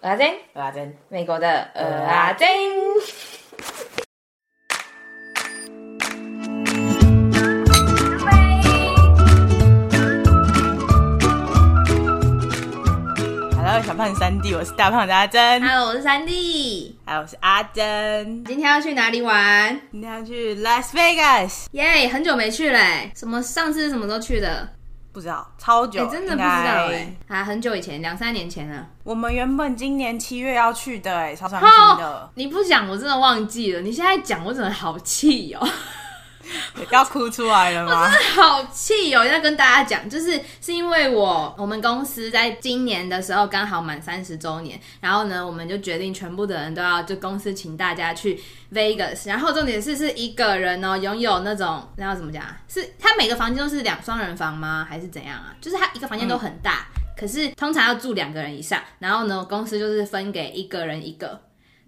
蚵仔煎，蚵仔煎，美国的蚵仔煎。Hello，小胖三弟，我是大胖的阿珍。Hello，我是三弟。Hello，我是阿珍。今天要去哪里玩？今天要去 Las Vegas。耶，很久没去嘞。什么？上次是什么时候去的？不知道，超久，欸、真的不知道哎，啊，很久以前，两三年前了。我们原本今年七月要去的，哎，超伤心的。你不讲，我真的忘记了。你现在讲，我真的好气哦。要哭出来了吗？我真的好气哦！要跟大家讲，就是是因为我我们公司在今年的时候刚好满三十周年，然后呢，我们就决定全部的人都要就公司请大家去 Vegas，然后重点是是一个人哦，拥有那种那要怎么讲啊？是他每个房间都是两双人房吗？还是怎样啊？就是他一个房间都很大，可是通常要住两个人以上，然后呢，公司就是分给一个人一个。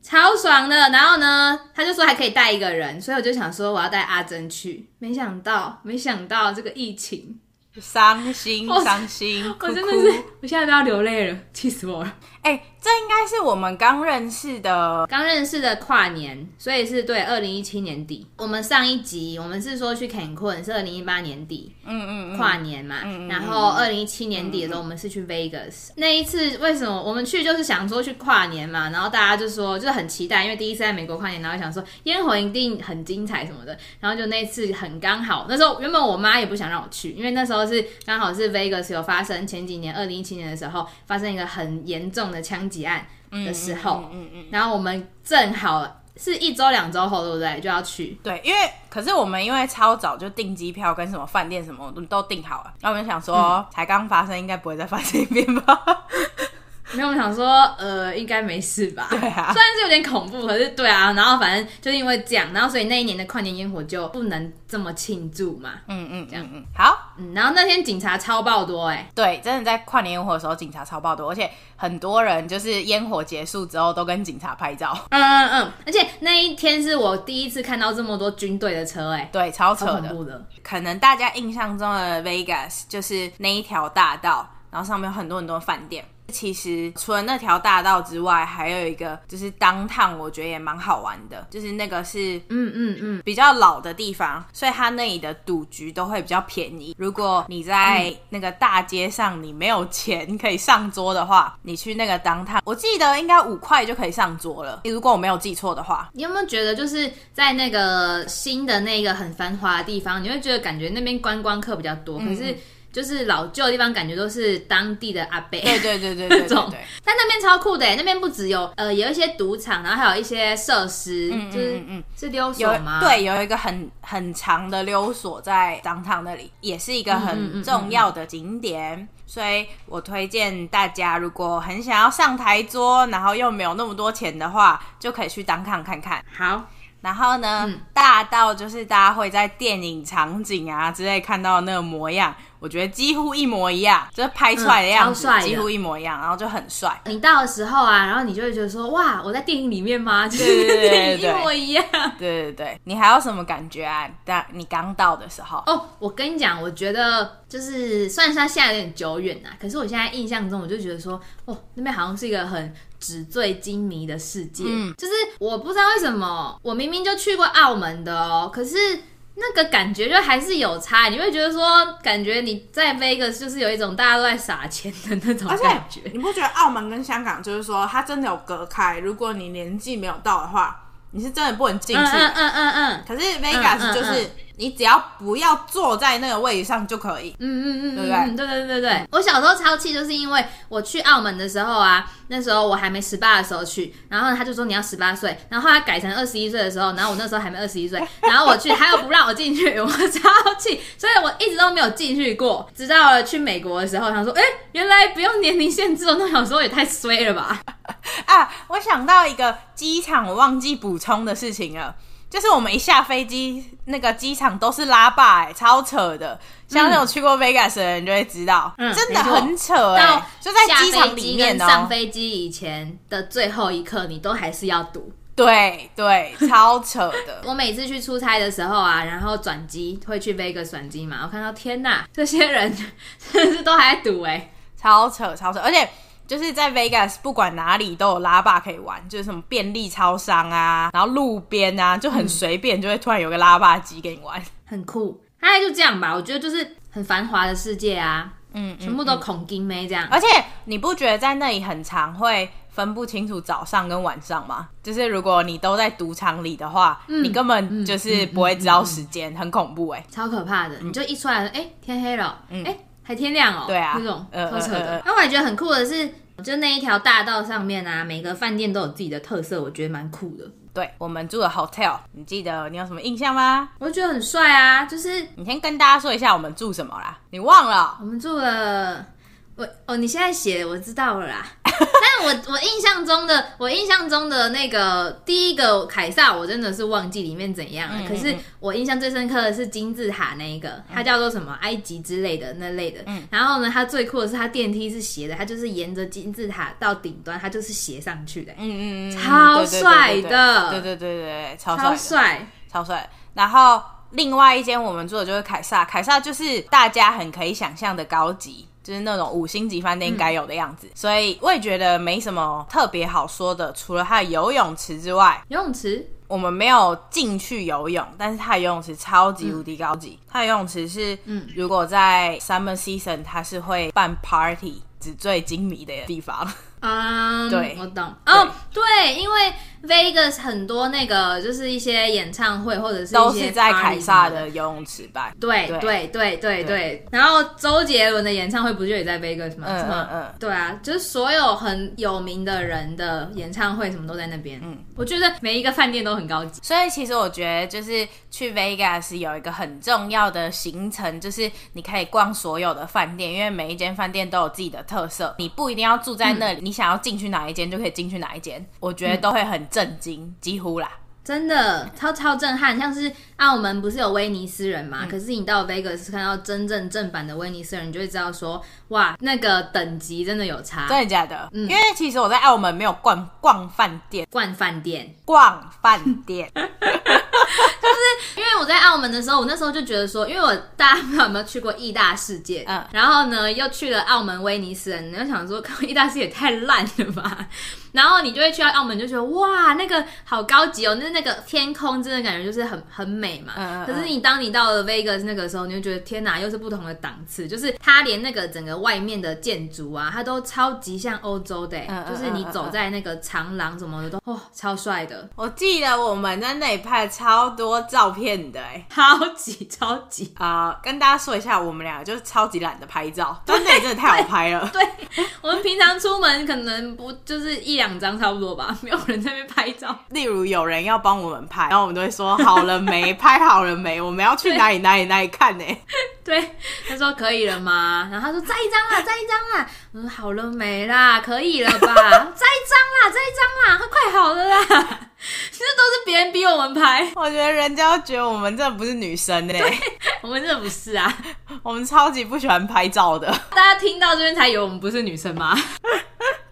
超爽的，然后呢，他就说还可以带一个人，所以我就想说我要带阿珍去，没想到，没想到这个疫情，伤心，伤心，我真的是，我现在都要流泪了，气死我了，哎、欸。这应该是我们刚认识的，刚认识的跨年，所以是对二零一七年底。我们上一集我们是说去 Cancun 是二零一八年底，嗯嗯，跨年嘛。然后二零一七年底的时候，我们是去 Vegas。那一次为什么我们去就是想说去跨年嘛，然后大家就说就是很期待，因为第一次在美国跨年，然后想说烟火一定很精彩什么的。然后就那次很刚好，那时候原本我妈也不想让我去，因为那时候是刚好是 Vegas 有发生前几年二零一七年的时候发生一个很严重的枪击案。的时候，嗯嗯，嗯，然后我们正好是一周两周后，对不对？就要去。对，因为可是我们因为超早就订机票跟什么饭店什么都都订好了，那我们想说，嗯、才刚发生，应该不会再发生一遍吧。没有，我想说，呃，应该没事吧？对啊，虽然是有点恐怖，可是对啊，然后反正就是因为这样，然后所以那一年的跨年烟火就不能这么庆祝嘛。嗯嗯，这样嗯，好，嗯，然后那天警察超爆多哎、欸，对，真的在跨年烟火的时候警察超爆多，而且很多人就是烟火结束之后都跟警察拍照。嗯嗯嗯，而且那一天是我第一次看到这么多军队的车哎、欸，对，超扯的，超的。可能大家印象中的 Vegas 就是那一条大道，然后上面有很多很多饭店。其实除了那条大道之外，还有一个就是 downtown，我觉得也蛮好玩的。就是那个是嗯嗯嗯比较老的地方，所以它那里的赌局都会比较便宜。如果你在那个大街上你没有钱可以上桌的话，你去那个 downtown，我记得应该五块就可以上桌了。如果我没有记错的话，你有没有觉得就是在那个新的那个很繁华的地方，你会觉得感觉那边观光客比较多，可是。就是老旧的地方，感觉都是当地的阿伯。对对对对 对，但那边超酷的，那边不只有呃有一些赌场，然后还有一些设施，嗯、就是嗯，嗯是溜索吗？对，有一个很很长的溜索在 downtown 那里，也是一个很重要的景点。所以我推荐大家，如果很想要上台桌，然后又没有那么多钱的话，就可以去 downtown 看看。好。然后呢，嗯、大到就是大家会在电影场景啊之类看到的那个模样，我觉得几乎一模一样，就是拍出来的样子、嗯、几乎一模一样，然后就很帅。你到的时候啊，然后你就会觉得说，哇，我在电影里面吗？就是一模一样。对对对，你还有什么感觉啊？但你刚到的时候哦，我跟你讲，我觉得就是虽然说现在有点久远啊，可是我现在印象中，我就觉得说，哦，那边好像是一个很。纸醉金迷的世界，嗯，就是我不知道为什么，我明明就去过澳门的哦，可是那个感觉就还是有差。你会觉得说，感觉你在 Vegas 就是有一种大家都在撒钱的那种感觉。你不觉得澳门跟香港就是说，它真的有隔开？如果你年纪没有到的话，你是真的不能进去。嗯嗯嗯嗯。可是 Vegas 就是。你只要不要坐在那个位置上就可以，嗯嗯嗯，对不对？对对对对，我小时候超气，就是因为我去澳门的时候啊，那时候我还没十八的时候去，然后他就说你要十八岁，然后后来改成二十一岁的时候，然后我那时候还没二十一岁，然后我去他又不让我进去，我超气，所以我一直都没有进去过，直到了去美国的时候，他说，哎，原来不用年龄限制哦，那小时候也太衰了吧！啊，我想到一个机场我忘记补充的事情了。就是我们一下飞机，那个机场都是拉霸，哎，超扯的。像那种去过 Vegas 的人就会知道，嗯、真的很扯哎。到就在机场里面呢，上飞机以前的最后一刻，你都还是要赌。对对，超扯的。我每次去出差的时候啊，然后转机会去 Vegas 转机嘛，我看到天呐，这些人真的是都还在赌哎，超扯超扯，而且。就是在 Vegas 不管哪里都有拉霸可以玩，就是什么便利超商啊，然后路边啊，就很随便，就会突然有个拉霸机给你玩，很酷。大概就这样吧，我觉得就是很繁华的世界啊，嗯，全部都恐金妹这样。而且你不觉得在那里很常会分不清楚早上跟晚上吗？就是如果你都在赌场里的话，嗯、你根本就是不会知道时间，很恐怖哎、欸，超可怕的。你就一出来，哎、欸，天黑了，哎、欸，还天亮哦、喔，对啊，那种超扯的。那我也觉得很酷的是，就那一条大道上面啊，每个饭店都有自己的特色，我觉得蛮酷的。对，我们住的 hotel，你记得你有什么印象吗？我觉得很帅啊，就是你先跟大家说一下我们住什么啦，你忘了？我们住了。我哦，你现在写我知道了啦，但我我印象中的我印象中的那个第一个凯撒，我真的是忘记里面怎样了。嗯嗯嗯，可是我印象最深刻的是金字塔那一个，它叫做什么埃及之类的那类的。嗯，然后呢，它最酷的是它电梯是斜的，它就是沿着金字塔到顶端，它就是斜上去的。嗯嗯嗯，超帅的，对对对对，超帅，超帅，超帅。然后另外一间我们住的就是凯撒，凯撒就是大家很可以想象的高级。就是那种五星级饭店该有的样子，嗯，所以我也觉得没什么特别好说的，除了它的游泳池之外。游泳池？我们没有进去游泳，但是它的游泳池超级无敌高级。嗯，它的游泳池是，嗯，如果在 summer season，它是会办 party 纸醉金迷的地方。啊、um，对，我懂。哦，对，因为 Vegas 很多那个就是一些演唱会或者是都是在凯撒的游泳池办，对对。对对对，对。然后周杰伦的演唱会不就也在 Vegas 吗？嗯嗯嗯，对啊，就是所有很有名的人的演唱会什么都在那边。嗯，我觉得每一个饭店都很高级，所以其实我觉得就是去 Vegas 有一个很重要的行程，就是你可以逛所有的饭店，因为每一间饭店都有自己的特色，你不一定要住在那里。嗯。你想要进去哪一间就可以进去哪一间，我觉得都会很震惊、嗯，几乎啦，真的超超震撼。像是澳门不是有威尼斯人嘛、嗯？可是你到 Vegas 看到真正正版的威尼斯人，你就会知道说，哇，那个等级真的有差，真的假的？嗯，因为其实我在澳门没有逛逛饭店，逛饭店，逛饭店。就是因为我在澳门的时候，我那时候就觉得说，因为我大家不知道有没有去过义大世界，嗯，然后呢又去了澳门威尼斯人，你就想说，义大世界也太烂了吧。然后你就会去到澳门，就觉得哇，那个好高级哦，那那个天空真的感觉就是很很美嘛。嗯嗯。可是你当你到了 Vegas 那个时候，你就觉得天哪，又是不同的档次。就是它连那个整个外面的建筑啊，它都超级像欧洲的，嗯，就是你走在那个长廊什么的都哇，超帅的。我记得我们在那里拍超多照片的，哎，超级超级啊，呃！跟大家说一下，我们两个就是超级懒得拍照，真的真的太好拍了。对，对 我们平常出门可能不就是一。两张差不多吧，没有人在那边拍照。例如有人要帮我们拍，然后我们都会说好了没，拍好了没，我们要去哪里哪里哪里看呢？对，他说可以了吗？然后他说再一张啦，再一张啦。我说好了没啦，可以了吧？再一张啦，再一张啦，快快好了啦。其实都是别人逼我们拍，我觉得人家觉得我们这不是女生呢。我们这不是啊，我们超级不喜欢拍照的。大家听到这边才以为我们不是女生吗？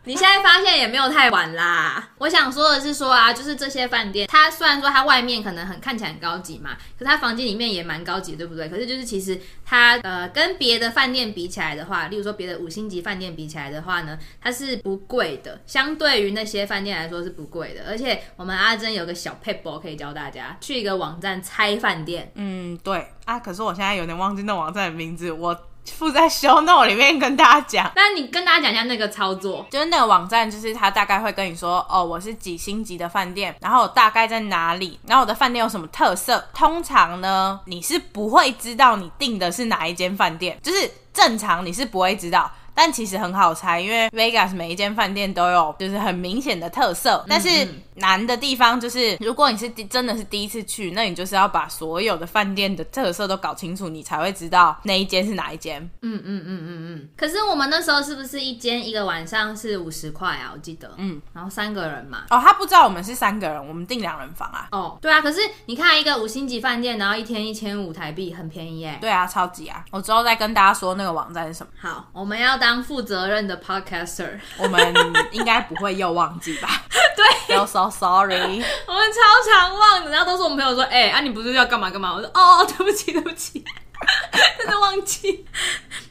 你现在发现也没有太晚啦。我想说的是说啊，就是这些饭店，它虽然说它外面可能很看起来很高级嘛，可它房间里面也蛮高级，对不对？可是就是其实它呃跟别的饭店比起来的话，例如说别的五星级饭店比起来的话呢，它是不贵的，相对于那些饭店来说是不贵的。而且我们阿珍有个小 paper 可以教大家，去一个网站猜饭店。嗯，对啊，可是我现在有点忘记那网站的名字，我。附在 show note 里面跟大家讲，那你跟大家讲一下那个操作，就是那个网站，就是他大概会跟你说，哦，我是几星级的饭店，然后我大概在哪里，然后我的饭店有什么特色。通常呢，你是不会知道你订的是哪一间饭店，就是正常你是不会知道。但其实很好猜，因为 Vegas 每一间饭店都有就是很明显的特色。但是难的地方就是，如果你是真的是第一次去，那你就是要把所有的饭店的特色都搞清楚，你才会知道那一间是哪一间。嗯嗯嗯嗯嗯。可是我们那时候是不是一间一个晚上是五十块啊？我记得。嗯。然后三个人嘛。哦，他不知道我们是三个人，我们订两人房啊。哦，对啊。可是你看一个五星级饭店，然后一天一千五台币，很便宜耶。对啊，超级啊。我之后再跟大家说那个网站是什么。好，我们要当。当负责任的 podcaster，我们应该不会又忘记吧？对，Feel so sorry，我们超常忘的，然后都是我们朋友说，哎、欸，啊，你不是要干嘛干嘛？我说，哦，对不起，对不起，真的忘记。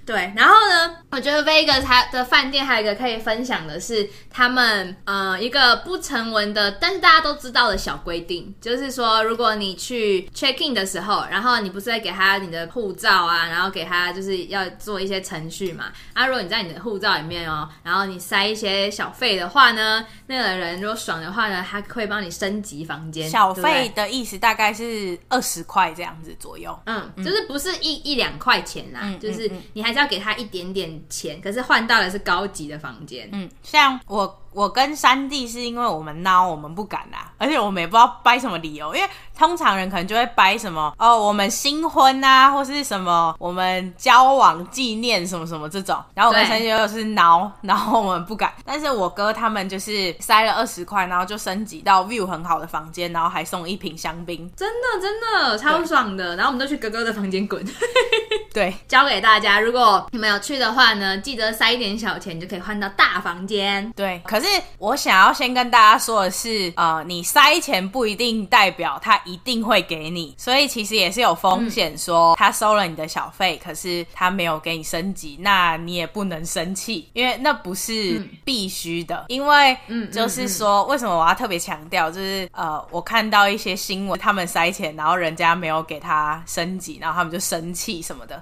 对，然后呢，我觉得 Vegas 它的饭店还有一个可以分享的是，他们呃一个不成文的，但是大家都知道的小规定，就是说，如果你去 check in 的时候，然后你不是在给他你的护照啊，然后给他就是要做一些程序嘛，啊，如果你在你的护照里面哦，然后你塞一些小费的话呢，那个人如果爽的话呢，他会帮你升级房间。小费的意思大概是二十块这样子左右，嗯，就是不是一一两块钱啦，嗯，就是你还是要给他一点点钱，可是换到的是高级的房间。嗯，像我。我跟三弟是因为我们孬，我们不敢啊，而且我们也不知道掰什么理由，因为通常人可能就会掰什么哦，我们新婚啊，或是什么我们交往纪念什么什么这种，然后我跟三弟又是孬，然后我们不敢，但是我哥他们就是塞了二十块，然后就升级到 view 很好的房间，然后还送一瓶香槟，真的真的超爽的，然后我们都去哥哥的房间滚，对，教给大家，如果你们有去的话呢，记得塞一点小钱，就可以换到大房间，对，可是。是我想要先跟大家说的是，呃，你塞钱不一定代表他一定会给你，所以其实也是有风险。说他收了你的小费，可是他没有给你升级，那你也不能生气，因为那不是必须的。因为，嗯，就是说，为什么我要特别强调？就是呃，我看到一些新闻，他们塞钱，然后人家没有给他升级，然后他们就生气什么的。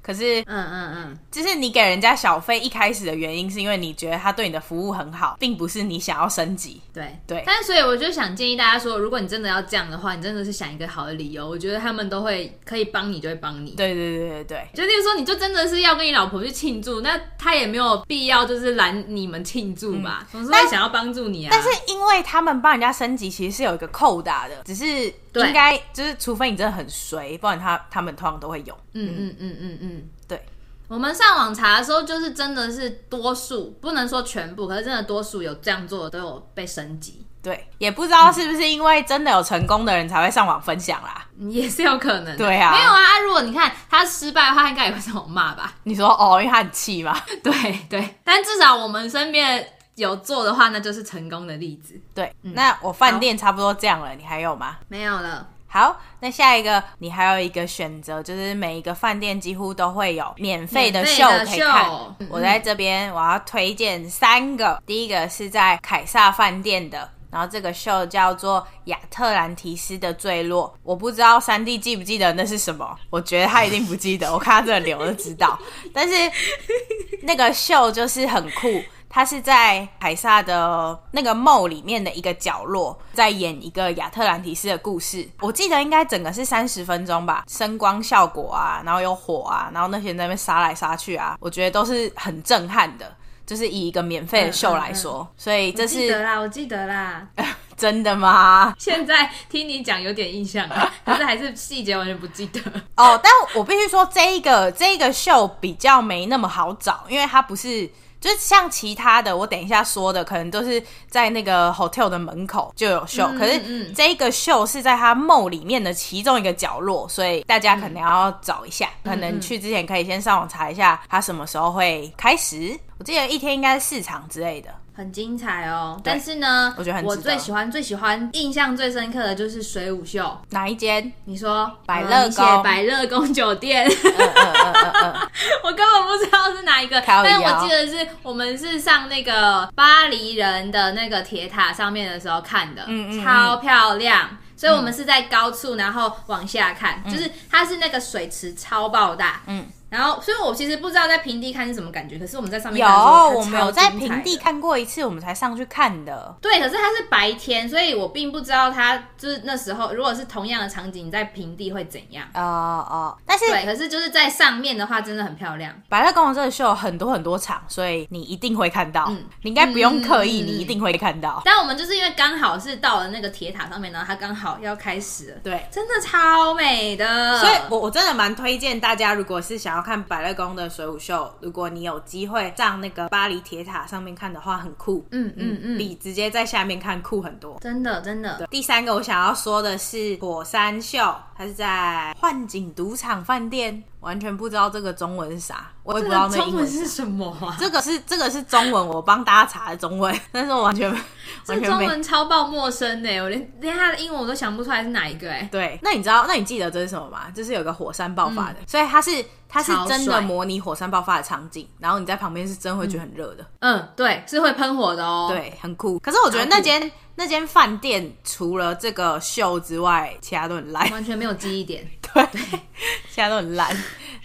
可是，嗯嗯嗯，就是你给人家小费一开始的原因，是因为你觉得他对你的服务很好，并不是你想要升级。对对。但是，所以我就想建议大家说，如果你真的要这样的话，你真的是想一个好的理由，我觉得他们都会可以帮你，就会帮你。对对对对对。就例如说，你就真的是要跟你老婆去庆祝，那他也没有必要就是拦你们庆祝吧？总、嗯、是会想要帮助你啊。但是因为他们帮人家升级，其实是有一个扣打的，只是。应该就是，除非你真的很衰，不然他他们通常都会有。嗯嗯嗯嗯嗯，对。我们上网查的时候，就是真的是多数，不能说全部，可是真的多数有这样做的都有被升级。对，也不知道是不是因为真的有成功的人才会上网分享啦，也是有可能。对啊，没有啊，如果你看他失败的话，应该也会上网骂吧？你说哦，因为他很气嘛。对对，但至少我们身边。有做的话，那就是成功的例子。对，嗯、那我饭店差不多这样了，你还有吗？没有了。好，那下一个你还有一个选择，就是每一个饭店几乎都会有免费的秀可以看。嗯、我在这边我要推荐三个，嗯、第一个是在凯撒饭店的，然后这个秀叫做亚特兰提斯的坠落。我不知道三弟记不记得那是什么，我觉得他一定不记得，我看他这个脸我就知道。但是那个秀就是很酷。他是在凯撒的那个 mall 里面的一个角落，在演一个亚特兰提斯的故事。我记得应该整个是三十分钟吧，声光效果啊，然后有火啊，然后那些人在那边杀来杀去啊，我觉得都是很震撼的。就是以一个免费的秀来说，嗯嗯嗯、所以这是记得啦，我记得啦。真的吗？现在听你讲有点印象啊，可是还是细节完全不记得哦。但我必须说，这一个这一个秀比较没那么好找，因为它不是。就是像其他的，我等一下说的，可能都是在那个 hotel 的门口就有秀，嗯、可是这个秀是在它 mall 里面的其中一个角落，所以大家可能要找一下，嗯、可能去之前可以先上网查一下，它什么时候会开始。我记得一天应该是四场之类的。很精彩哦，但是呢，我觉得很我最喜欢最喜欢印象最深刻的就是水舞秀。哪一间？你说百乐宫？百乐宫酒店。我根本不知道是哪一个，但是我记得是我们是上那个巴黎人的那个铁塔上面的时候看的，嗯，嗯嗯，超漂亮。所以我们是在高处，然后往下看，嗯、就是它是那个水池超爆大，嗯。然后，所以我其实不知道在平地看是什么感觉，可是我们在上面有，我们有在平地看过一次，我们才上去看的。对，可是它是白天，所以我并不知道它就是那时候，如果是同样的场景在平地会怎样。哦哦，但是对，可是就是在上面的话，真的很漂亮。白乐公园这个秀有很多很多场，所以你一定会看到。嗯，你应该不用刻意，嗯、你一定会看到。但我们就是因为刚好是到了那个铁塔上面，然后它刚好要开始了。对，真的超美的。所以我我真的蛮推荐大家，如果是想要看百乐宫的。的水舞秀，如果你有机会上那个巴黎铁塔上面看的话，很酷。嗯嗯嗯，比直接在下面看酷很多。真的真的。第三个我想要说的是火山秀，它是在幻景赌场饭店。完全不知道这个中文是啥，我也不知道那个英文是什么啊。这个是这个是中文，我帮大家查的中文，但是我完全 完全这中文超爆陌生的，我连连他的英文我都想不出来是哪一个哎。对，那你知道？那你记得这是什么吗？这是有个火山爆发的，嗯、所以它是它是真的模拟火山爆发的场景，然后你在旁边是真会觉得很热的。嗯，对，是会喷火的哦。对，很酷。可是我觉得那间那间饭店除了这个秀之外，其他都很烂，完全没有记忆点。对，现在都很烂，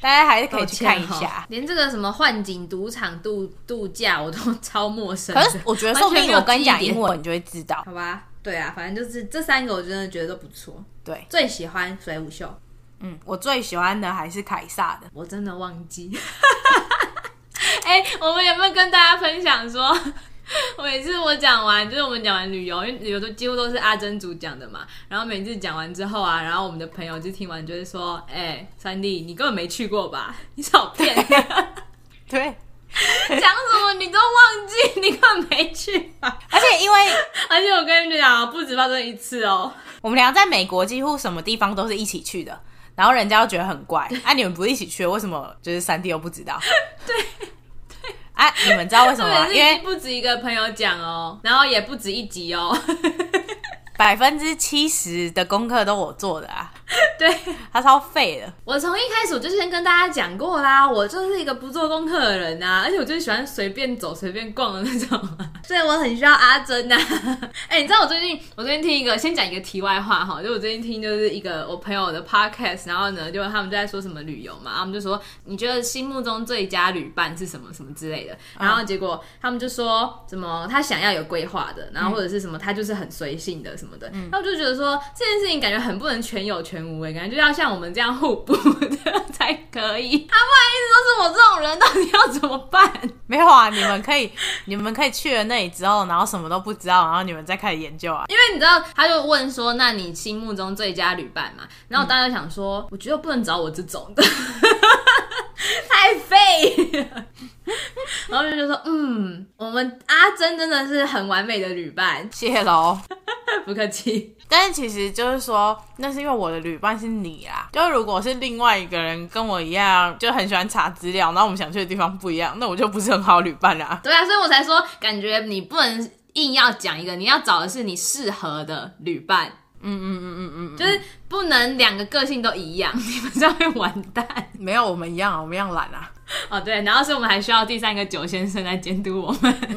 大家还是可以去看一下。连这个什么幻景赌场度度假，我都 超陌生。可是我觉得，说不定我跟你讲英文，你就会知道。好吧，对啊，反正就是这三个，我真的觉得都不错。对，最喜欢水舞秀。嗯，我最喜欢的还是凯撒的。我真的忘记。哎、欸，我们有没有跟大家分享说？每次我讲完，就是我们讲完旅游，因为旅游都几乎都是阿珍主讲的嘛。然后每次讲完之后啊，然后我们的朋友就听完就会说：“哎、欸，三弟，你根本没去过吧？你少骗！” 对，讲什么你都忘记，你根本没去吧？而且因为，而且我跟你讲，不止发生一次哦。我们俩在美国几乎什么地方都是一起去的，然后人家又觉得很怪。哎、啊，你们不是一起去，为什么就是三弟又不知道？对。啊，你们知道为什么吗？因为不止一个朋友讲哦，然后也不止一集哦，百分之七十的功课都我做的啊。对，他超废的。我从一开始我就先跟大家讲过啦，我就是一个不做功课的人啊，而且我就是喜欢随便走、随便逛的那种，所以我很需要阿珍呐、啊。哎、欸，你知道我最近，我最近听一个，先讲一个题外话哈，就我最近听就是一个我朋友的 podcast，然后呢，就他们就在说什么旅游嘛，他们就说你觉得心目中最佳旅伴是什么什么之类的，然后结果他们就说什么他想要有规划的，然后或者是什么他就是很随性的什么的，嗯，那我就觉得说这件事情感觉很不能全有全无。感觉就要像我们这样互补的才可以。他万一都是我这种人，到底要怎么办？没有啊，你们可以，你们可以去了那里之后，然后什么都不知道，然后你们再开始研究啊。因为你知道，他就问说：“那你心目中最佳旅伴嘛？”然后我当时想说：“嗯、我觉得不能找我这种的，太废。”然后就就说：“嗯，我们阿珍真的是很完美的旅伴。”谢谢喽，不客气。但是其实就是说，那是因为我的旅伴是你啦。就如果是另外一个人跟我一样，就很喜欢查资料，然后我们想去的地方不一样，那我就不是很好旅伴啦。对啊，所以我才说，感觉你不能硬要讲一个，你要找的是你适合的旅伴。嗯嗯嗯嗯嗯，就是不能两个个性都一样，你们这样会完蛋。没有，我们一样，我们一样懒啊。哦，对，然后是我们还需要第三个九先生来监督我们。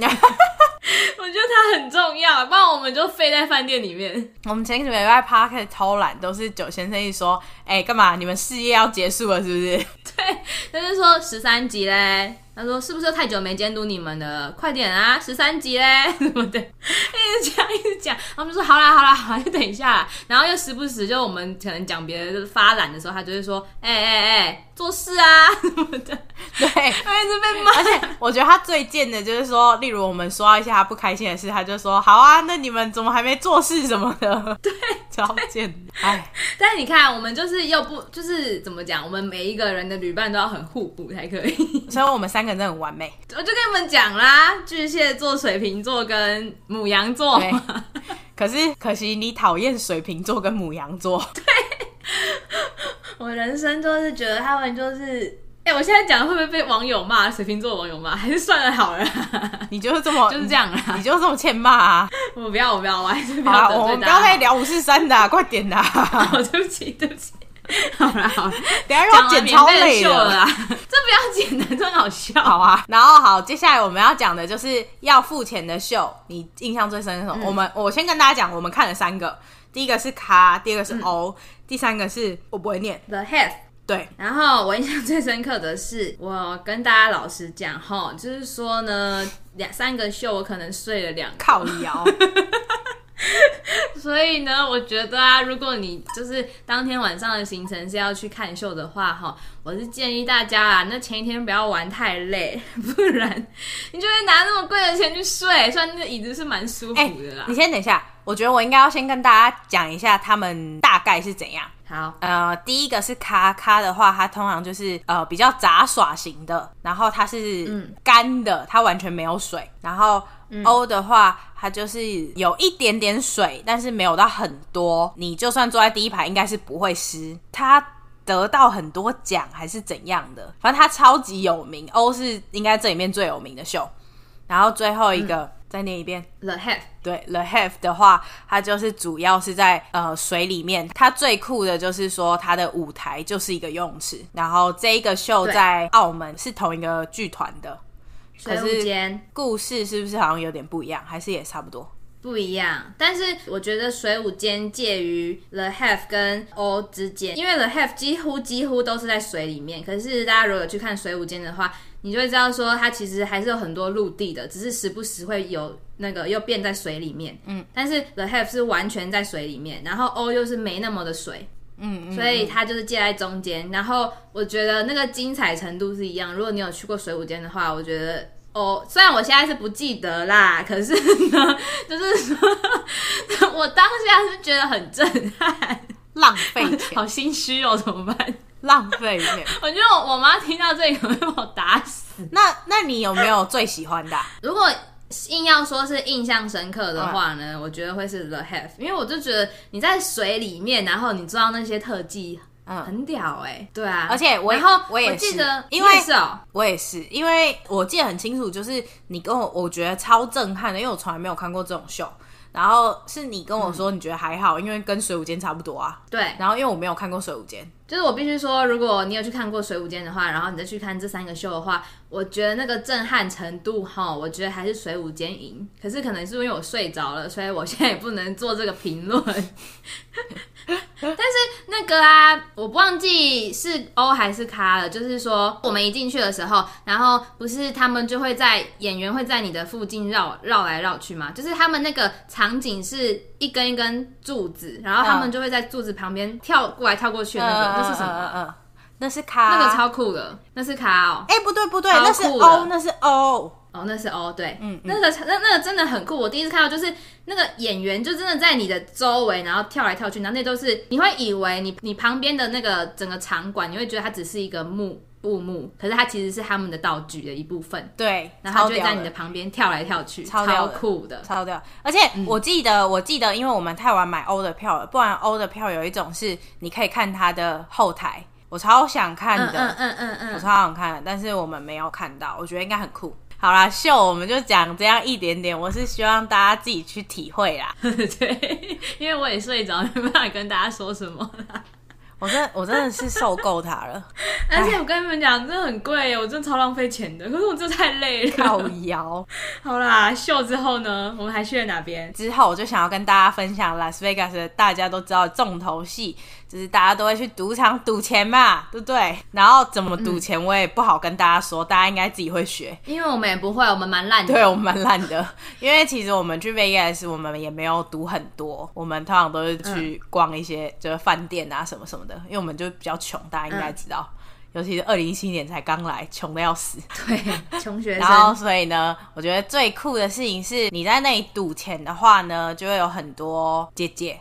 我觉得他很重要，不然我们就废在饭店里面。我们前几个礼拜 Podcast 偷懒，都是九先生一说，哎，干嘛？你们事业要结束了是不是？对，他就说十三集嘞。他说：“是不是太久没监督你们了？快点啊，十三集嘞什么的，一直讲一直讲。他们说：好啦好啦好啦，就等一下。然后又时不时就我们可能讲别人，就是发懒的时候，他就会说：哎哎哎，做事啊什么的。对，他一直被骂。而且我觉得他最贱的就是说，例如我们刷一下他不开心的事，他就说：好啊，那你们怎么还没做事什么的？对，超贱。哎，但是你看，我们就是又不就是怎么讲？我们每一个人的旅伴都要很互补才可以。所以我们三个。”真的很完美，我就跟你们讲啦，巨蟹座、水瓶座跟母羊座。可是可惜你讨厌水瓶座跟母羊座。对，我人生就是觉得他们就是，哎、欸，我现在讲会不会被网友骂？水瓶座网友骂，还是算了好了。你就是这么就是这样啦，你就是这么欠骂啊！我不要，我不要，我还是不要得罪大家。我们刚才聊五四三的、啊，快点啦！对不起，对不起。好啦好啦，等下要剪超累了啦，这不要剪的，真好笑。好啊，然后好，接下来我们要讲的就是要付钱的秀，你印象最深的是什么？嗯、我们我先跟大家讲，我们看了三个，第一个是卡，第二个是 O，、嗯、第三个是我不会念 The Head。对，然后我印象最深刻的是，我跟大家老实讲哈，就是说呢，两三个秀我可能睡了两靠腰。所以呢，我觉得啊，如果你就是当天晚上的行程是要去看秀的话，哈，我是建议大家啊，那前一天不要玩太累，不然你就会拿那么贵的钱去睡。虽然那个椅子是蛮舒服的啦。欸，你先等一下，我觉得我应该要先跟大家讲一下他们大概是怎样。好，呃，第一个是咖咖的话，它通常就是呃比较杂耍型的，然后它是干的，它完全没有水，然后。O 的话，它就是有一点点水，但是没有到很多。你就算坐在第一排，应该是不会湿。它得到很多奖还是怎样的，反正他超级有名。O 是应该这里面最有名的秀。然后最后一个、嗯、再念一遍，The Have。对，The Have 的话，它就是主要是在呃水里面。它最酷的就是说，它的舞台就是一个游泳池。然后这一个秀在澳门是同一个剧团的，水舞间故事是不是好像有点不一样？还是也差不多？不一样，但是我觉得水舞间介于 The Have 跟 O 之间，因为 The Have 几乎几乎都是在水里面。可是大家如果去看水舞间的话，你就会知道说它其实还是有很多陆地的，只是时不时会有那个又变在水里面。嗯，但是 The Have 是完全在水里面，然后 O 又是没那么的水。嗯，所以它就是介在中间。然后我觉得那个精彩程度是一样。如果你有去过水舞间的话，我觉得。哦，虽然我现在是不记得啦，可是呢，就是说，我当下是觉得很震撼，浪费钱，好心虚哦，怎么办？浪费钱，我觉得我妈听到这里可能会把我打死。那那你有没有最喜欢的啊？如果硬要说是印象深刻的话呢，嗯，我觉得会是 The Have，因为我就觉得你在水里面，然后你做到那些特技。嗯，很屌哎、欸，对啊，而且我然后我也记得，因为是哦，我也是，因为我记得很清楚，就是你跟我，我觉得超震撼的，因为我从来没有看过这种秀。然后是你跟我说你觉得还好，嗯、因为跟水舞间差不多啊。对。然后因为我没有看过水舞间，就是我必须说，如果你有去看过水舞间的话，然后你再去看这三个秀的话，我觉得那个震撼程度哈，我觉得还是水舞间赢。可是可能是因为我睡着了，所以我现在也不能做这个评论。但是那个啊，我不忘记是 O 还是卡了，就是说我们一进去的时候，然后不是他们就会在演员会在你的附近绕绕来绕去嘛，就是他们那个场景是一根一根柱子，然后他们就会在柱子旁边跳过来跳过去的那个，嗯、那是什么？嗯，嗯，那是卡，那个超酷的，那是卡哦。哎、欸，不对不对，那是 O，那是 O。哦，那是哦，对，嗯，那个那那个真的很酷。我第一次看到，就是那个演员就真的在你的周围，然后跳来跳去，然后那都是你会以为你你旁边的那个整个场馆，你会觉得它只是一个幕布幕，可是它其实是他们的道具的一部分。对，然后就会在你的旁边跳来跳去，超，超酷的，超屌。而且我记得，嗯、我记得，因为我们太晚买欧的票了，不然欧的票有一种是你可以看它的后台，我超想看的，嗯嗯嗯嗯，我超想看的，但是我们没有看到，我觉得应该很酷。好啦，秀我们就讲这样一点点，我是希望大家自己去体会啦。对，因为我也睡着，没办法跟大家说什么啦。我真的我真的是受够它了，而且我跟你们讲，真的很贵，我真的超浪费钱的。可是我真的太累了，靠腰。好啦，秀之后呢，我们还去了哪边？之后我就想要跟大家分享拉斯维加斯的大家都知道的重头戏。就是大家都会去赌场赌钱嘛，对不对？然后怎么赌钱，我也不好跟大家说，嗯、大家应该自己会学。因为我们也不会，我们蛮烂的。对，我们蛮烂的。因为其实我们去 Vegas，我们也没有赌很多，我们通常都是去逛一些就是饭店啊什么什么的。因为我们就比较穷，大家应该知道。嗯、尤其是二零一七年才刚来，穷的要死。对，穷学生。然后所以呢，我觉得最酷的事情是，你在那里赌钱的话呢，就会有很多姐姐。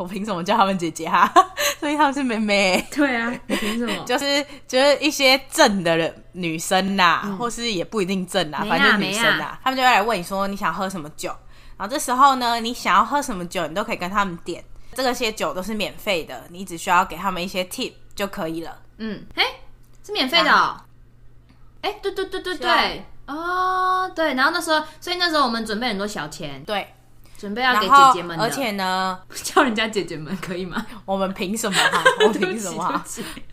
我凭什么叫他们姐姐哈？所以他们是妹妹。对啊，你凭什么？就是就是一些正的人女生呐、啊嗯，或是也不一定正啊，反正女生啊，他们就会来问你说你想喝什么酒，然后这时候呢，你想要喝什么酒，你都可以跟他们点，这些酒都是免费的，你只需要给他们一些 tip 就可以了。嗯，哎，是免费的哦。哎，对对对对对，哦，对，然后那时候，所以那时候我们准备很多小钱，对。准备要给姐姐们，而且呢，叫人家姐姐们可以吗？我们凭什么哈？我凭什么哈？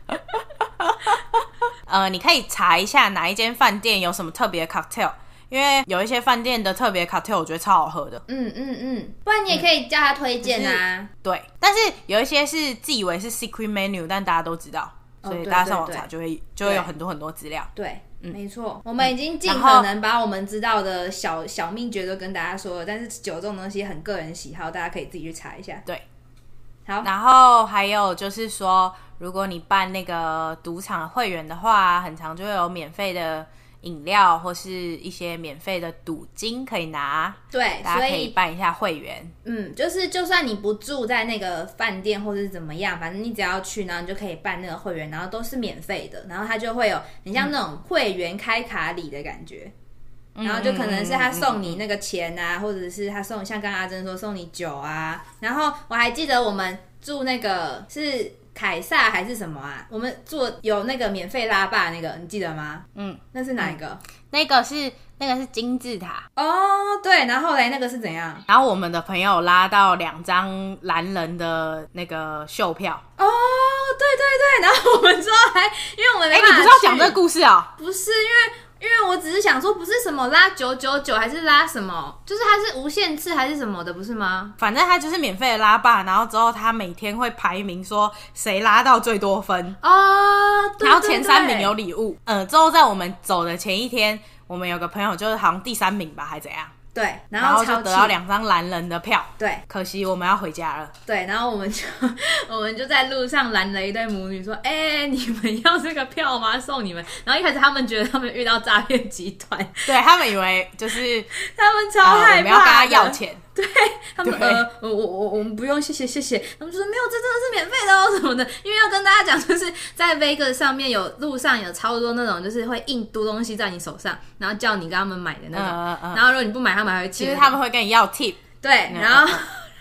呃，你可以查一下哪一间饭店有什么特别的 cocktail，因为有一些饭店的特别 cocktail 我觉得超好喝的。嗯嗯嗯，不然你也可以叫他推荐啊。对，但是有一些是自以为是 secret menu，但大家都知道，所以大家上网查就会、哦、就会有很多很多资料。对。嗯、没错，我们已经尽可能把我们知道的小小秘诀都跟大家说了。但是酒这种东西很个人喜好，大家可以自己去查一下。对，好。然后还有就是说，如果你办那个赌场会员的话，很常就会有免费的。饮料或是一些免费的赌金可以拿，对，大家可以办一下会员。嗯，就是就算你不住在那个饭店或者是怎么样，反正你只要去，然后你就可以办那个会员，然后都是免费的，然后他就会有很像那种会员开卡礼的感觉，嗯，然后就可能是他送你那个钱啊，嗯，或者是他送像刚刚阿珍说送你酒啊，然后我还记得我们住那个是。凯撒还是什么啊？我们做有那个免费拉霸那个，你记得吗？嗯，那是哪一个？嗯、那个是那个是金字塔哦，对。然后嘞，那个是怎样？然后我们的朋友拉到两张蓝人的那个秀票哦，对对对。然后我们之后还因为我们哎、欸，你不是要讲这个故事啊？不是，因为。因为我只是想说，不是什么拉九九九，还是拉什么，就是它是无限次还是什么的，不是吗？反正它就是免费的拉霸，然后之后它每天会排名，说谁拉到最多分哦，对对对，然后前三名有礼物。嗯，之后在我们走的前一天，我们有个朋友就是好像第三名吧，还怎样？对，然后就得到两张蓝人的票。对，可惜我们要回家了。对，然后我们就 我们就在路上拦了一对母女，说：“哎、欸，你们要这个票吗？送你们。”然后一开始他们觉得他们遇到诈骗集团，对他们以为就是 他们超害怕、呃，我们要跟他要钱。对他们呃，我我我我们不用，谢谢谢谢。他们就说没有，这真的是免费的哦什么的。因为要跟大家讲，就是在 Vegas 上面有路上有超多那种，就是会印嘟东西在你手上，然后叫你跟他们买的那种。嗯嗯、然后如果你不买，他们还会。其实他们会跟你要 tip。对，然后、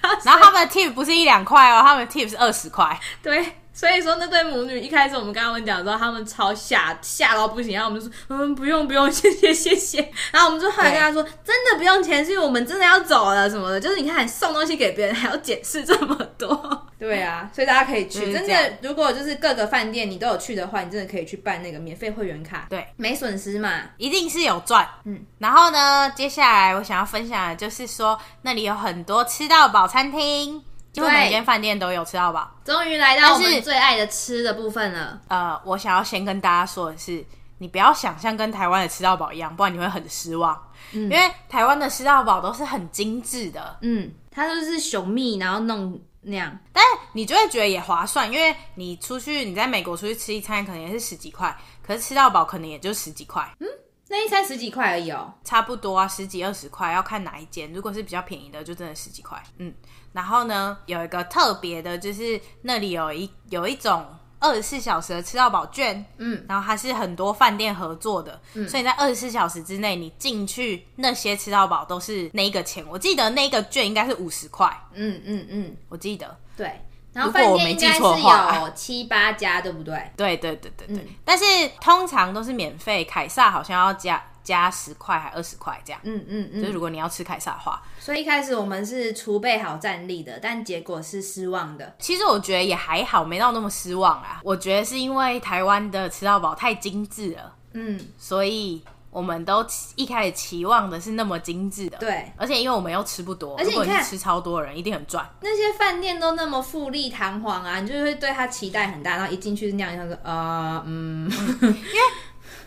嗯、然后他们的 tip 不是一两块哦，他们的 tip 是二十块。对。所以说那对母女一开始我们跟他们讲的时候，他们超吓吓到不行，然后我们就说嗯不用不用谢谢谢谢，然后我们就后来跟他说真的不用钱，是因为我们真的要走了什么的，就是你看送东西给别人还要解释这么多，对啊，所以大家可以去，真的如果就是各个饭店你都有去的话，你真的可以去办那个免费会员卡，对，没损失嘛，一定是有赚，嗯，然后呢，接下来我想要分享的就是说那里有很多吃到饱餐厅。就每间饭店都有吃到饱，终于来到我们最爱的吃的部分了。呃，我想要先跟大家说的是，你不要想象跟台湾的吃到饱一样，不然你会很失望。嗯，因为台湾的吃到饱都是很精致的，嗯，它都是熊蜜，然后弄那样，但是你就会觉得也划算，因为你出去你在美国出去吃一餐可能也是十几块，可是吃到饱可能也就十几块。嗯，那一餐十几块而已哦，差不多啊，十几二十块，要看哪一间。如果是比较便宜的，就真的十几块。嗯。然后呢，有一个特别的，就是那里有一有一种二十四小时的吃到饱券，嗯，然后它是很多饭店合作的，嗯，所以在二十四小时之内，你进去那些吃到饱都是那个钱。我记得那个券应该是五十块，嗯嗯嗯，我记得，对。然后饭店应该是有七八家，对不对？对对对对对。嗯，但是通常都是免费，凯撒好像要加。加十块还二十块这样，嗯嗯嗯，就是如果你要吃凯撒的话，所以一开始我们是储备好战力的，但结果是失望的。其实我觉得也还好，没到那么失望啊。我觉得是因为台湾的吃到饱太精致了，嗯，所以我们都一开始期望的是那么精致的，对。而且因为我们又吃不多，而且你看吃超多人一定很赚。那些饭店都那么富丽堂皇啊，你就会对他期待很大，然后一进去是那样，他说啊，嗯，因为。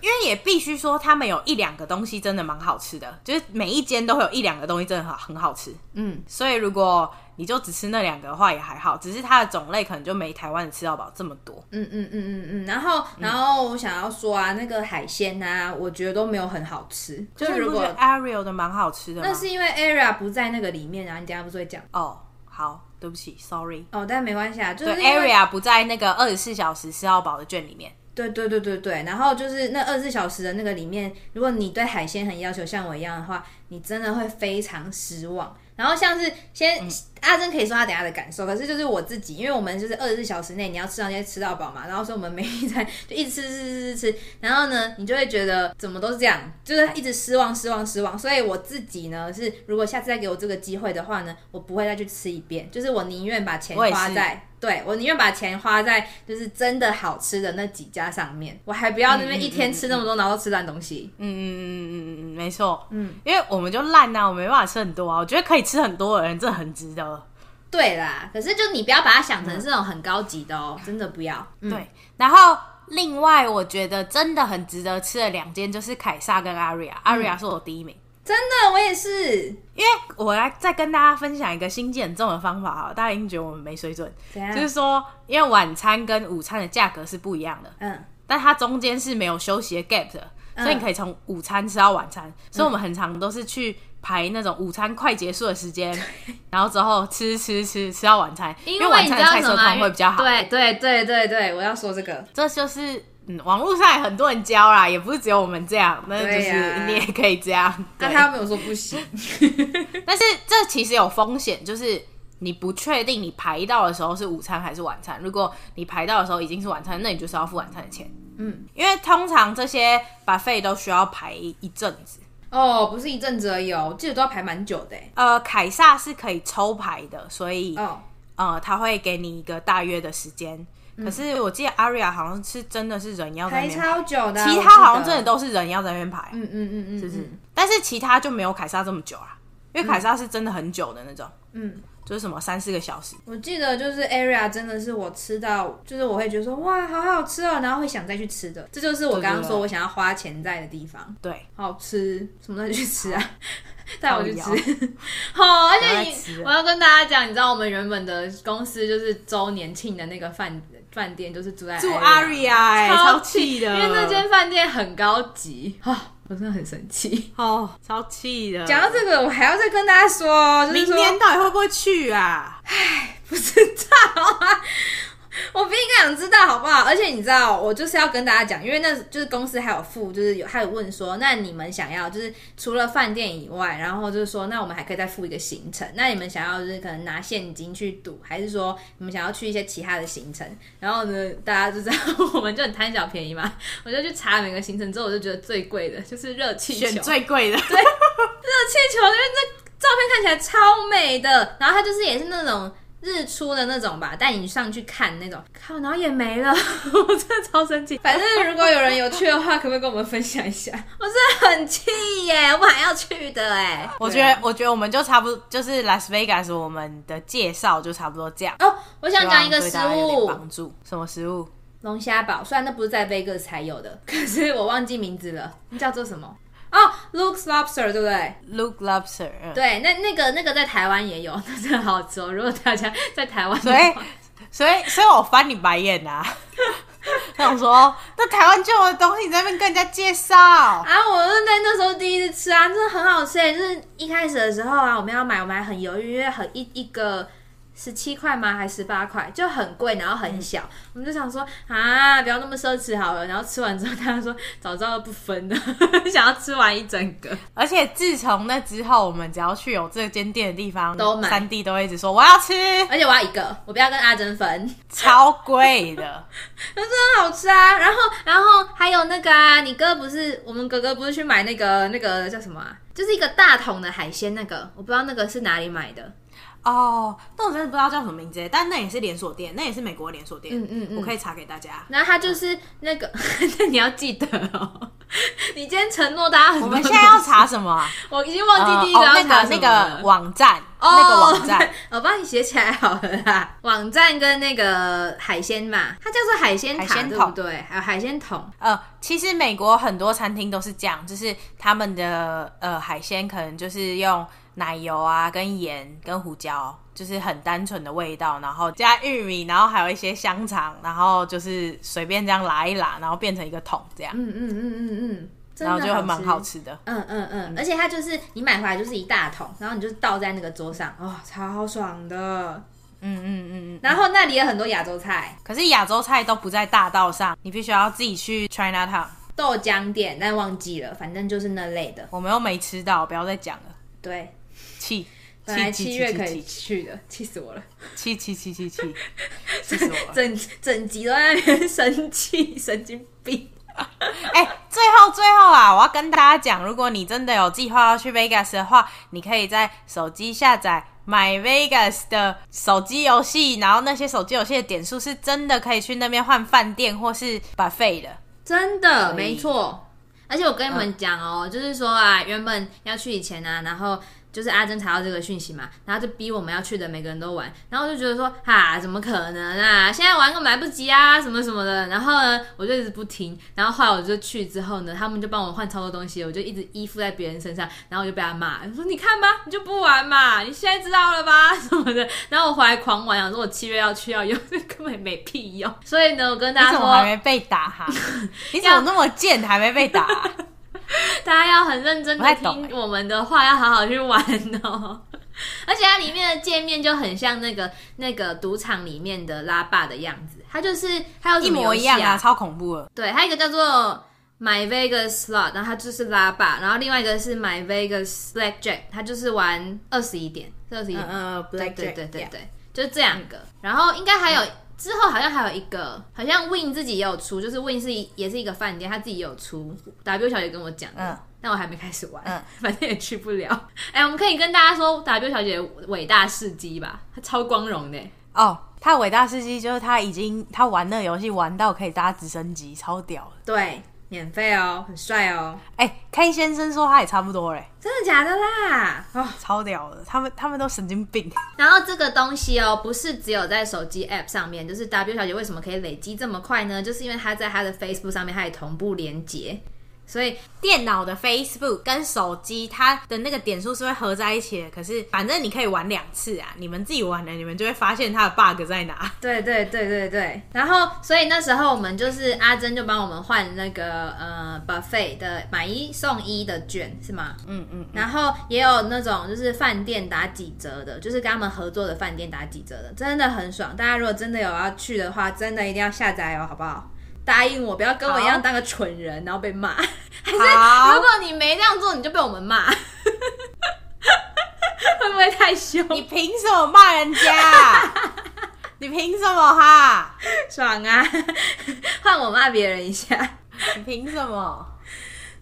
因为也必须说，他们有一两个东西真的蛮好吃的，就是每一间都会有一两个东西真的很很好吃。嗯，所以如果你就只吃那两个的话也还好，只是它的种类可能就没台湾的吃到饱这么多。嗯嗯嗯嗯嗯。然后然后我想要说啊，那个海鲜啊，我觉得都没有很好吃。就是如果 Ariel 的蛮好吃的，那是因为 Aria 不在那个里面啊。你等下不是会讲？哦，好，对不起，Sorry。哦，但没关系啊，就是 Aria 不在那个二十四小时吃到饱的券里面。对对对对对，然后就是那二十四小时的那个里面，如果你对海鲜很要求，像我一样的话，你真的会非常失望。然后像是先、阿珍可以说他等下的感受，可是就是我自己，因为我们就是二十四小时内你要吃到那些吃到饱嘛，然后说我们每一餐就一直吃吃吃吃吃，然后呢，你就会觉得怎么都是这样，就是一直失望失望失望。所以我自己呢是，如果下次再给我这个机会的话呢，我不会再去吃一遍，就是我宁愿把钱花在。对，我宁愿把钱花在就是真的好吃的那几家上面，我还不要那边一天吃那么多，然后吃烂东西。嗯嗯嗯嗯嗯嗯，没错。嗯，因为我们就烂呐，我没办法吃很多啊。我觉得可以吃很多的人，这很值得。对啦，可是就你不要把它想成是那种很高级的哦，嗯、真的不要。嗯、对，然后另外我觉得真的很值得吃的两间就是凯撒跟 Aria，Aria、嗯、是我第一名。真的，我也是，因为我来再跟大家分享一个心机很重的方法哈，大家已经觉得我们没水准，就是说，因为晚餐跟午餐的价格是不一样的，嗯，但它中间是没有休息的 gap 的，嗯、所以你可以从午餐吃到晚餐，嗯、所以我们很常都是去排那种午餐快结束的时间，嗯、然后之后吃吃吃吃到晚餐，因为晚餐的菜色通会比较好，对对对对对，我要说这个，这就是。嗯，网络上也很多人教啦，也不是只有我们这样，那就是你也可以这样。那、啊、他没有说不行，但是这其实有风险，就是你不确定你排到的时候是午餐还是晚餐。如果你排到的时候已经是晚餐，那你就是要付晚餐的钱。嗯，因为通常这些 buffet 都需要排一阵子。哦，不是一阵子而已哦，我记得都要排蛮久的。呃，凯撒是可以抽牌的，所以哦，呃，他会给你一个大约的时间。嗯、可是我记得 Aria 好像是真的是人要在那边排，排超久的，其他好像真的都是人要在那边排。嗯嗯嗯嗯，是不是？但是其他就没有凯撒这么久啊，因为凯撒是真的很久的那种。嗯。就是什么三四个小时，我记得就是 Aria 真的是我吃到，就是我会觉得说哇，好好吃哦，然后会想再去吃的，这就是我刚刚说我想要花钱在的地方。对，好吃，什么时候去吃啊？带我去吃。好，而且你我要跟大家讲，你知道我们原本的公司就是周年庆的那个饭饭店，就是住在住 Aria，哎，超气的，因为那间饭店很高级 我真的很生气哦，超气的。讲到这个，我还要再跟大家说，就是说明年到底会不会去啊？唉，不知道啊。我比你更想知道好不好？而且你知道，我就是要跟大家讲，因为那就是公司还有付，就是有还有问说，那你们想要就是除了饭店以外，然后就是说，那我们还可以再付一个行程。那你们想要就是可能拿现金去赌，还是说你们想要去一些其他的行程？然后呢，大家就知道 我们就很贪小便宜嘛，我就去查每个行程之后，我就觉得最贵的就是热气球，选最贵的，对，热气球，因为那照片看起来超美的，然后它就是也是那种。日出的那种吧，带你上去看那种，靠，然后也没了，我真的超生气。反正如果有人有去的话，可不可以跟我们分享一下？我真的很气耶，我还要去的哎。我觉得，我觉得我们就差不多，就是 Las Vegas 我们的介绍就差不多这样。哦，我想讲一个食物，帮助什么食物？龙虾堡，虽然那不是在 Vegas 才有的，可是我忘记名字了，那叫做什么？哦、oh，Luke's Lobster 对不对？Luke Lobster，对，那那个那个在台湾也有，那真的好吃哦。如果大家在台湾，所以所以所以我翻你白眼呐、想说，那台湾就有的东西，你在那边跟人家介绍啊？我是在那时候第一次吃啊，真的很好吃。就是一开始的时候啊，我们要买，我们还很犹豫，因为很一一个。十七块吗？还十八块？就很贵，然后很小。嗯、我们就想说啊，不要那么奢侈好了。然后吃完之后，他说早知道不分了，想要吃完一整个。而且自从那之后，我们只要去有这间店的地方，都买。三弟都会一直说我要吃，而且我要一个，我不要跟阿珍分。超贵的，那真的好吃啊。然后，然后还有那个啊，你哥不是我们哥哥不是去买那个那个叫什么啊？就是一个大桶的海鲜，那个我不知道那个是哪里买的。哦，那我真的不知道叫什么名字，但那也是连锁店，那也是美国连锁店。嗯嗯嗯，我可以查给大家。那它就是那个，那你要记得哦。你今天承诺大家，我们现在要查什么啊？我已经忘记第一个了。那个网站，那个网站，我帮你写起来好了啦。网站跟那个海鲜嘛，它叫做海鲜塔，对不对？还有海鲜桶。呃，其实美国很多餐厅都是这样，就是他们的呃海鲜可能就是用。奶油啊，跟盐跟胡椒，就是很单纯的味道，然后加玉米，然后还有一些香肠，然后就是随便这样拉一拉，然后变成一个桶这样。嗯嗯嗯嗯嗯，然后就很蛮好吃的。嗯嗯嗯，而且它就是你买回来就是一大桶，然后你就倒在那个桌上，哇，超爽的。嗯嗯嗯嗯。然后那里有很多亚洲菜，可是亚洲菜都不在大道上，你必须要自己去 Chinatown 豆浆店，但忘记了，反正就是那类的。我们又没吃到，不要再讲了。对。气，本来七月可以去的，气死我了！气气气气气，气死我了！整整集都在那边 生气，神经病！哎、欸，最后最后啊，我要跟大家讲，如果你真的有计划要去 Vegas 的话，你可以在手机下载 My Vegas 的手机游戏，然后那些手机游戏的点数是真的可以去那边换饭店或是 buffet 的，真的没错。而且我跟你们讲哦、喔嗯，就是说啊，原本要去以前啊，然后。就是阿珍查到这个讯息嘛，然后就逼我们要去的每个人都玩，然后我就觉得说，哈，怎么可能啊？现在玩根本来不及啊，什么什么的。然后呢，我就一直不听。然后后来我就去之后呢，他们就帮我换超多东西，我就一直依附在别人身上，然后我就被他骂，说你看吧，你就不玩嘛，你现在知道了吧，什么的。然后我回来狂玩，想说我七月要去要用，根本没屁用。所以呢，我跟大家说，你怎么还没被打哈？你怎么那么贱，还没被打？大家要很认真的听我们的话，要好好去玩哦。而且它里面的界面就很像那个那个赌场里面的拉霸的样子，它就是它有、啊、一模一样啊，超恐怖的。对，还有一个叫做 My Vegas Slot，然后它就是拉霸，然后另外一个是 My Vegas Blackjack，它就是玩二十一点，二十一点，嗯，Blackjack，对对对对，就是这两个。然后应该还有之后好像还有一个，好像 Win 自己也有出，就是 Win 是也是一个饭店，他自己也有出。W 小姐跟我讲的，嗯，但我还没开始玩，嗯，反正也去不了。哎，我们可以跟大家说 W 小姐伟大事迹吧，她超光荣的哦。她伟大事迹就是她已经她玩那个游戏玩到可以搭直升机，超屌的。对。免费哦，很帅哦！哎、欸，K 先生说他也差不多嘞，真的假的啦？哦，超屌的，他们他们都神经病。然后这个东西哦，不是只有在手机 App 上面，就是 W 小姐为什么可以累积这么快呢？就是因为她在她的 Facebook 上面，她也同步连接。所以电脑的 Facebook 跟手机它的那个点数是会合在一起的，可是反正你可以玩两次啊，你们自己玩的，你们就会发现它的 bug 在哪。对对对对对。然后，所以那时候我们就是阿珍就帮我们换那个呃 buffet 的买一送一的券是吗？嗯嗯。然后也有那种就是饭店打几折的，就是跟他们合作的饭店打几折的，真的很爽。大家如果真的有要去的话，真的一定要下载哦，好不好？答应我，不要跟我一样当个蠢人，然后被骂。还是如果你没这样做，你就被我们骂，会不会太凶？你凭什么骂人家？你凭什么哈？爽啊！换我骂别人一下。你凭什么？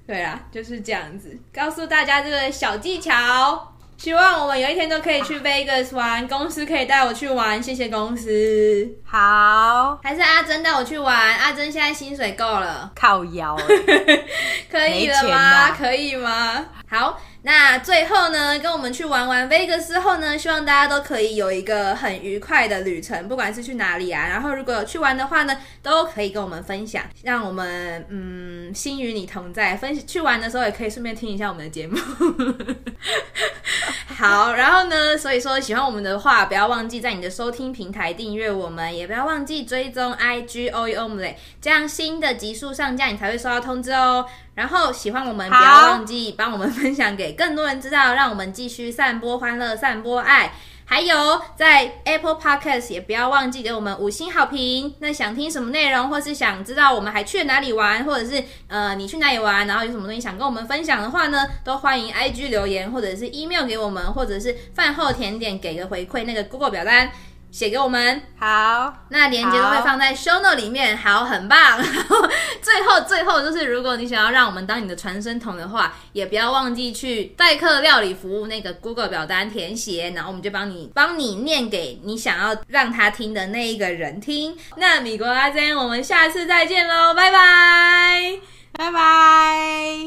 对啊，就是这样子，告诉大家这个小技巧。希望我们有一天都可以去 Vegas 玩，公司可以带我去玩，谢谢公司。好，还是阿珍带我去玩，阿珍现在薪水够了，靠腰，可以了吗？可以吗？好。那最后呢，跟我们去玩完 Vegas 之后呢，希望大家都可以有一个很愉快的旅程，不管是去哪里啊。然后如果有去玩的话呢，都可以跟我们分享，让我们嗯心与你同在。分去玩的时候也可以顺便听一下我们的节目。好，然后呢，所以说喜欢我们的话，不要忘记在你的收听平台订阅我们，也不要忘记追踪 IG OEOMLAY，这样新的集数上架你才会收到通知哦。然后喜欢我们，不要忘记帮我们分享给更多人知道，让我们继续散播欢乐、散播爱。还有在 Apple Podcast 也不要忘记给我们五星好评。那想听什么内容，或是想知道我们还去了哪里玩，或者是呃你去哪里玩，然后有什么东西想跟我们分享的话呢，都欢迎 IG 留言，或者是 email 给我们，或者是饭后甜点给个回馈，那个 Google 表单。写给我们好，那链接都会放在 show note 里面，好，很棒。最后最后就是，如果你想要让我们当你的传声筒的话，也不要忘记去代客料理服务那个 Google 表单填写，然后我们就帮你帮你念给你想要让他听的那一个人听。那米国阿珍，我们下次再见喽，拜拜，拜拜。